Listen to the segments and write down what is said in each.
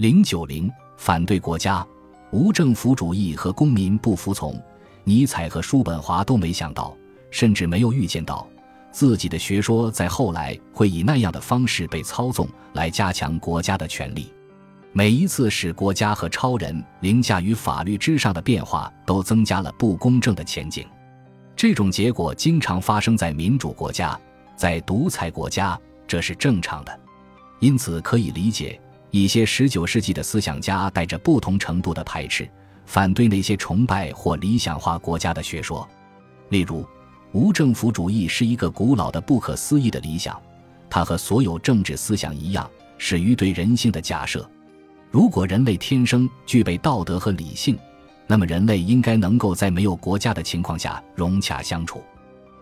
零九零反对国家、无政府主义和公民不服从。尼采和叔本华都没想到，甚至没有预见到，自己的学说在后来会以那样的方式被操纵，来加强国家的权力。每一次使国家和超人凌驾于法律之上的变化，都增加了不公正的前景。这种结果经常发生在民主国家，在独裁国家，这是正常的。因此，可以理解一些19世纪的思想家带着不同程度的排斥。反对那些崇拜或理想化国家的学说，例如，无政府主义是一个古老的、不可思议的理想。它和所有政治思想一样，始于对人性的假设。如果人类天生具备道德和理性，那么人类应该能够在没有国家的情况下融洽相处。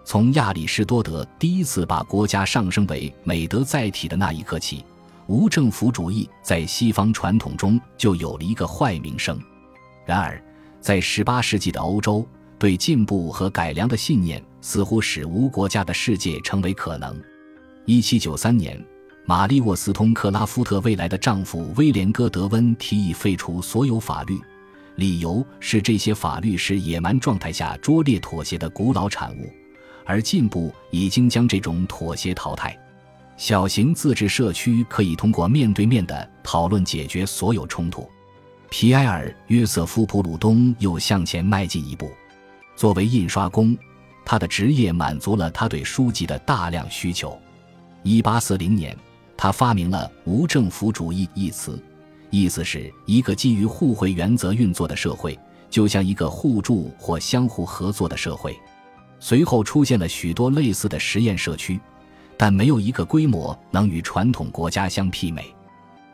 从亚里士多德第一次把国家上升为美德载体的那一刻起，无政府主义在西方传统中就有了一个坏名声。然而，在18世纪的欧洲，对进步和改良的信念似乎使无国家的世界成为可能。1793年，玛丽沃斯通克拉夫特未来的丈夫威廉戈德温提议废除所有法律，理由是这些法律是野蛮状态下拙劣妥协的古老产物，而进步已经将这种妥协淘汰。小型自治社区可以通过面对面的讨论解决所有冲突。皮埃尔·约瑟夫·普鲁东又向前迈进一步。作为印刷工，他的职业满足了他对书籍的大量需求。1840年，他发明了“无政府主义”一词，意思是一个基于互惠原则运作的社会，就像一个互助或相互合作的社会。随后出现了许多类似的实验社区，但没有一个规模能与传统国家相媲美。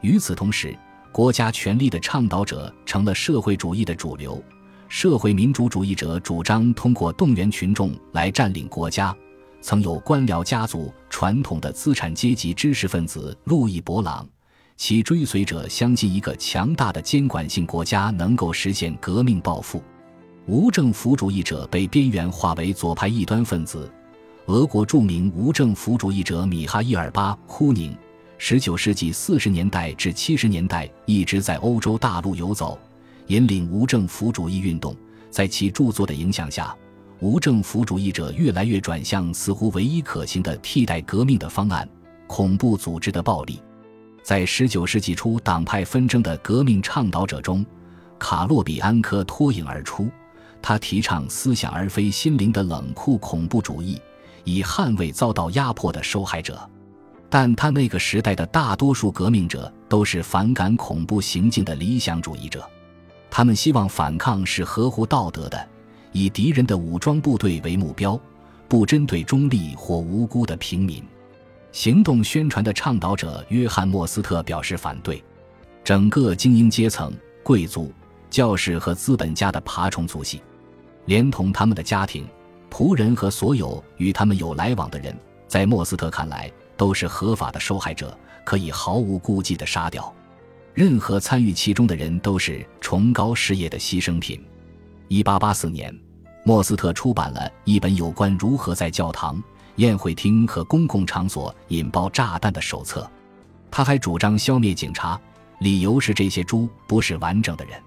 与此同时，国家权力的倡导者成了社会主义的主流，社会民主主义者主张通过动员群众来占领国家。曾有官僚家族传统的资产阶级知识分子路易·勃朗，其追随者相信一个强大的监管性国家能够实现革命抱负。无政府主义者被边缘化为左派异端分子。俄国著名无政府主义者米哈伊尔·巴库宁。十九世纪四十年代至七十年代一直在欧洲大陆游走，引领无政府主义运动。在其著作的影响下，无政府主义者越来越转向似乎唯一可行的替代革命的方案——恐怖组织的暴力。在十九世纪初党派纷争的革命倡导者中，卡洛比安科脱颖而出。他提倡思想而非心灵的冷酷恐怖主义，以捍卫遭到压迫的受害者。但他那个时代的大多数革命者都是反感恐怖行径的理想主义者，他们希望反抗是合乎道德的，以敌人的武装部队为目标，不针对中立或无辜的平民。行动宣传的倡导者约翰·莫斯特表示反对，整个精英阶层、贵族、教士和资本家的爬虫族系，连同他们的家庭、仆人和所有与他们有来往的人，在莫斯特看来。都是合法的受害者，可以毫无顾忌地杀掉。任何参与其中的人都是崇高事业的牺牲品。一八八四年，莫斯特出版了一本有关如何在教堂、宴会厅和公共场所引爆炸弹的手册。他还主张消灭警察，理由是这些猪不是完整的人。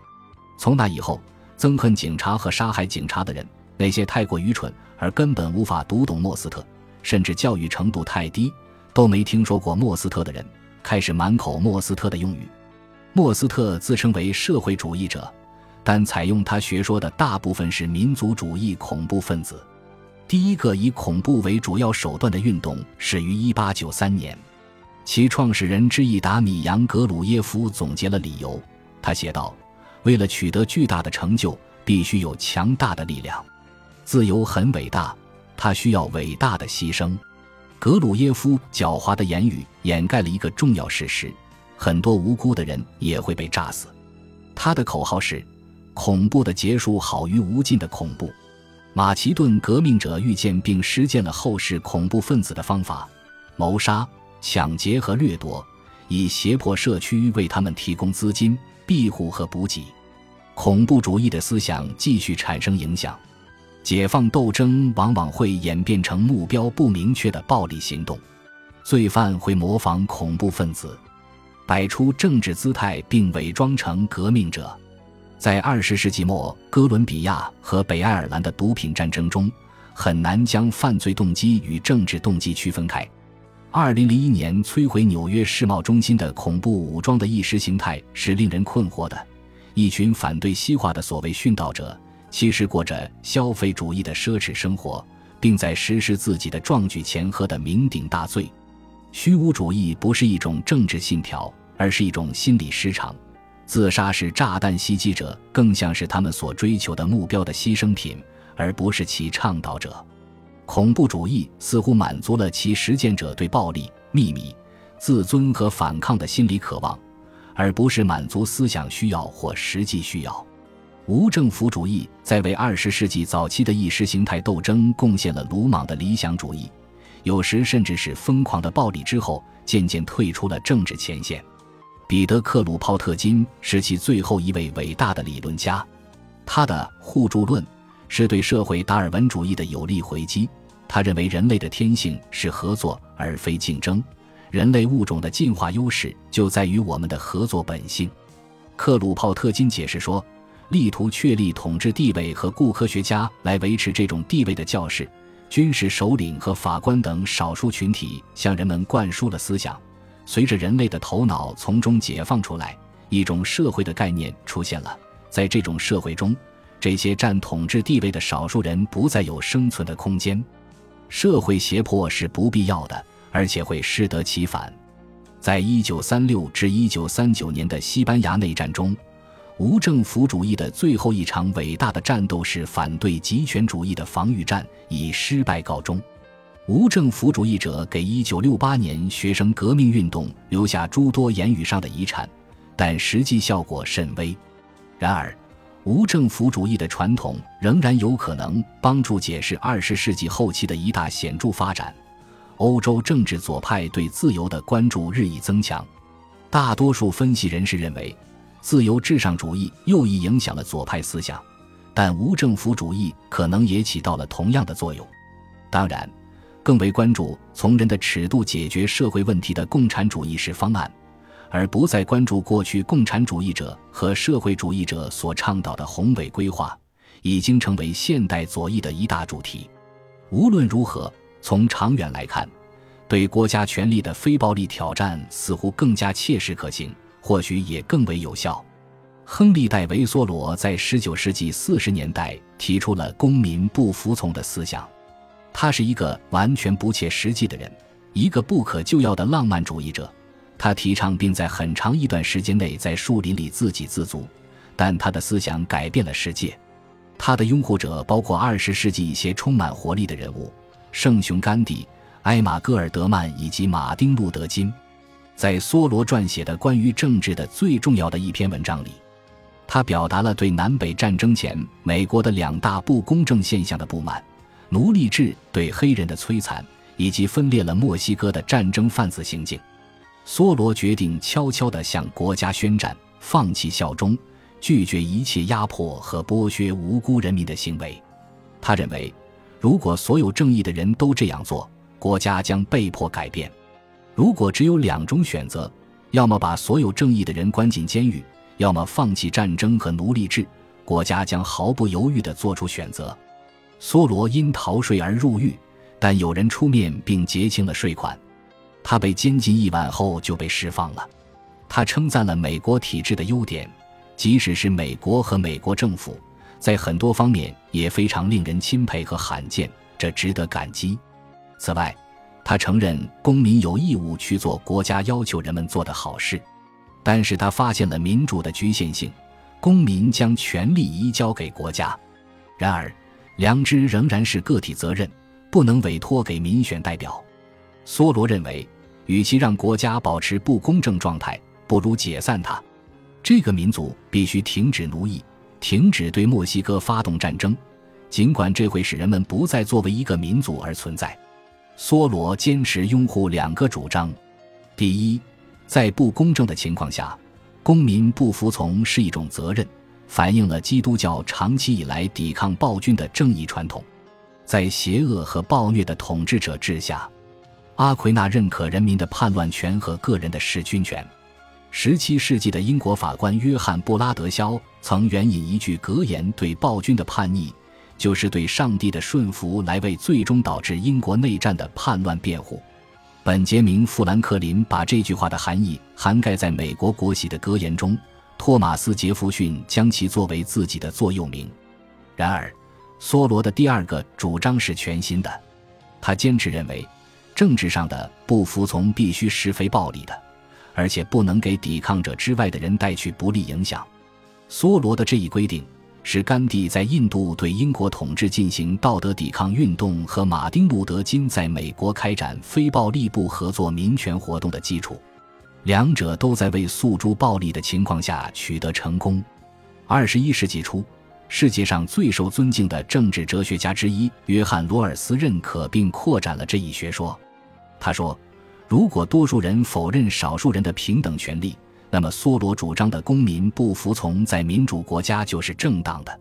从那以后，憎恨警察和杀害警察的人，那些太过愚蠢而根本无法读懂莫斯特，甚至教育程度太低。都没听说过莫斯特的人开始满口莫斯特的用语。莫斯特自称为社会主义者，但采用他学说的大部分是民族主义恐怖分子。第一个以恐怖为主要手段的运动始于1893年，其创始人之一达米扬·格鲁耶夫总结了理由。他写道：“为了取得巨大的成就，必须有强大的力量。自由很伟大，它需要伟大的牺牲。”格鲁耶夫狡猾的言语掩盖了一个重要事实：很多无辜的人也会被炸死。他的口号是：“恐怖的结束好于无尽的恐怖。”马其顿革命者预见并实践了后世恐怖分子的方法：谋杀、抢劫和掠夺，以胁迫社区为他们提供资金、庇护和补给。恐怖主义的思想继续产生影响。解放斗争往往会演变成目标不明确的暴力行动，罪犯会模仿恐怖分子。摆出政治姿态并伪装成革命者。在二十世纪末，哥伦比亚和北爱尔兰的毒品战争中，很难将犯罪动机与政治动机区分开。二零零一年摧毁纽约世贸中心的恐怖武装的意识形态是令人困惑的。一群反对西化的所谓殉道者，其实过着消费主义的奢侈生活，并在实施自己的壮举前喝得酩酊大醉。虚无主义不是一种政治信条，而是一种心理失常。自杀式炸弹袭击者更像是他们所追求的目标的牺牲品，而不是其倡导者。恐怖主义似乎满足了其实践者对暴力、秘密、自尊和反抗的心理渴望，而不是满足思想需要或实际需要。无政府主义在为二十世纪早期的意识形态斗争贡献了鲁莽的理想主义，有时甚至是疯狂的暴力之后，渐渐退出了政治前线。彼得·克鲁泡特金是其最后一位伟大的理论家，他的互助论。是对社会达尔文主义的有力回击。他认为人类的天性是合作而非竞争，人类物种的进化优势就在于我们的合作本性。克鲁泡特金解释说，力图确立统治地位和雇科学家来维持这种地位的教士、军事首领和法官等少数群体向人们灌输了思想。随着人类的头脑从中解放出来，一种社会的概念出现了。在这种社会中。这些占统治地位的少数人不再有生存的空间，社会胁迫是不必要的，而且会适得其反。在一九三六至一九三九年的西班牙内战中，无政府主义的最后一场伟大的战斗是反对极权主义的防御战，以失败告终。无政府主义者给一九六八年学生革命运动留下诸多言语上的遗产，但实际效果甚微。然而。无政府主义的传统仍然有可能帮助解释二十世纪后期的一大显著发展：欧洲政治左派对自由的关注日益增强。大多数分析人士认为，自由至上主义又一影响了左派思想，但无政府主义可能也起到了同样的作用。当然，更为关注从人的尺度解决社会问题的共产主义式方案。而不再关注过去共产主义者和社会主义者所倡导的宏伟规划，已经成为现代左翼的一大主题。无论如何，从长远来看，对国家权力的非暴力挑战似乎更加切实可行，或许也更为有效。亨利·戴维·梭罗在19世纪40年代提出了公民不服从的思想，他是一个完全不切实际的人，一个不可救药的浪漫主义者。他提倡并在很长一段时间内在树林里自给自足，但他的思想改变了世界。他的拥护者包括二十世纪一些充满活力的人物，圣雄甘地、埃玛·戈尔德曼以及马丁·路德·金。在梭罗撰写的关于政治的最重要的一篇文章里，他表达了对南北战争前美国的两大不公正现象的不满：奴隶制对黑人的摧残，以及分裂了墨西哥的战争贩子行径。梭罗决定悄悄地向国家宣战，放弃效忠，拒绝一切压迫和剥削无辜人民的行为。他认为，如果所有正义的人都这样做，国家将被迫改变。如果只有两种选择，要么把所有正义的人关进监狱，要么放弃战争和奴隶制，国家将毫不犹豫地做出选择。梭罗因逃税而入狱，但有人出面并结清了税款。他被监禁一晚后就被释放了。他称赞了美国体制的优点，即使是美国和美国政府，在很多方面也非常令人钦佩和罕见，这值得感激。此外，他承认公民有义务去做国家要求人们做的好事，但是他发现了民主的局限性：公民将权力移交给国家。然而，良知仍然是个体责任，不能委托给民选代表。梭罗认为。与其让国家保持不公正状态，不如解散它。这个民族必须停止奴役，停止对墨西哥发动战争，尽管这会使人们不再作为一个民族而存在。梭罗坚持拥护两个主张：第一，在不公正的情况下，公民不服从是一种责任，反映了基督教长期以来抵抗暴君的正义传统。在邪恶和暴虐的统治者治下。阿奎那认可人民的叛乱权和个人的弑君权。十七世纪的英国法官约翰·布拉德肖曾援引一句格言，对暴君的叛逆，就是对上帝的顺服，来为最终导致英国内战的叛乱辩护。本杰明·富兰克林把这句话的含义涵盖在美国国玺的格言中，托马斯·杰弗逊将其作为自己的座右铭。然而，梭罗的第二个主张是全新的，他坚持认为，政治上的不服从必须是非暴力的，而且不能给抵抗者之外的人带去不利影响。梭罗的这一规定。是甘地在印度对英国统治进行道德抵抗运动和马丁·路德·金在美国开展非暴力不合作民权活动的基础，两者都在为诉诸暴力的情况下取得成功。二十一世纪初，世界上最受尊敬的政治哲学家之一约翰·罗尔斯认可并扩展了这一学说。他说：“如果多数人否认少数人的平等权利。”那么，梭罗主张的公民不服从在民主国家就是正当的；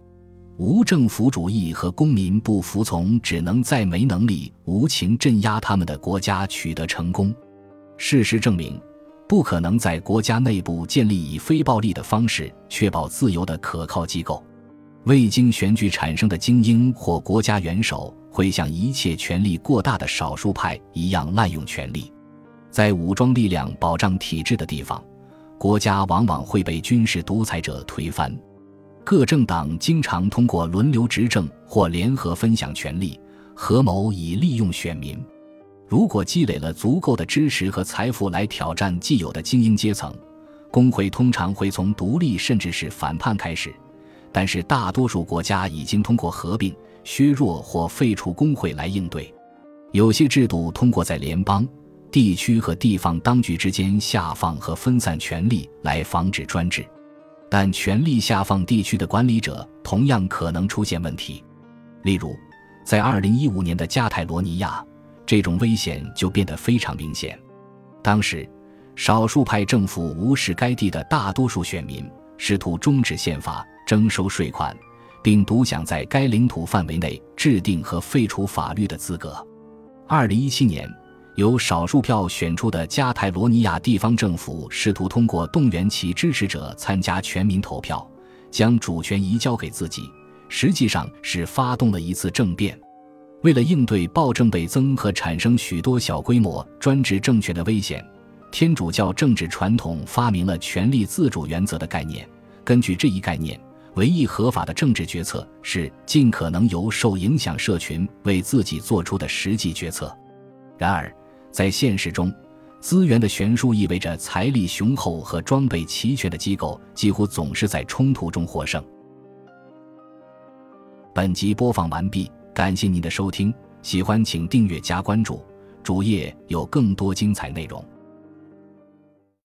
无政府主义和公民不服从只能在没能力无情镇压他们的国家取得成功。事实证明，不可能在国家内部建立以非暴力的方式确保自由的可靠机构。未经选举产生的精英或国家元首会像一切权力过大的少数派一样滥用权力，在武装力量保障体制的地方。国家往往会被军事独裁者推翻，各政党经常通过轮流执政或联合分享权力，合谋以利用选民。如果积累了足够的知识和财富来挑战既有的精英阶层，工会通常会从独立甚至是反叛开始。但是大多数国家已经通过合并、削弱或废除工会来应对。有些制度通过在联邦。地区和地方当局之间下放和分散权力来防止专制，但权力下放地区的管理者同样可能出现问题。例如，在2015年的加泰罗尼亚，这种危险就变得非常明显。当时，少数派政府无视该地的大多数选民，试图终止宪法、征收税款，并独享在该领土范围内制定和废除法律的资格。2017年。由少数票选出的加泰罗尼亚地方政府试图通过动员其支持者参加全民投票，将主权移交给自己，实际上是发动了一次政变。为了应对暴政倍增和产生许多小规模专制政权的危险，天主教政治传统发明了权力自主原则的概念。根据这一概念，唯一合法的政治决策是尽可能由受影响社群为自己做出的实际决策。然而，在现实中，资源的悬殊意味着财力雄厚和装备齐全的机构几乎总是在冲突中获胜。本集播放完毕，感谢您的收听，喜欢请订阅加关注，主页有更多精彩内容。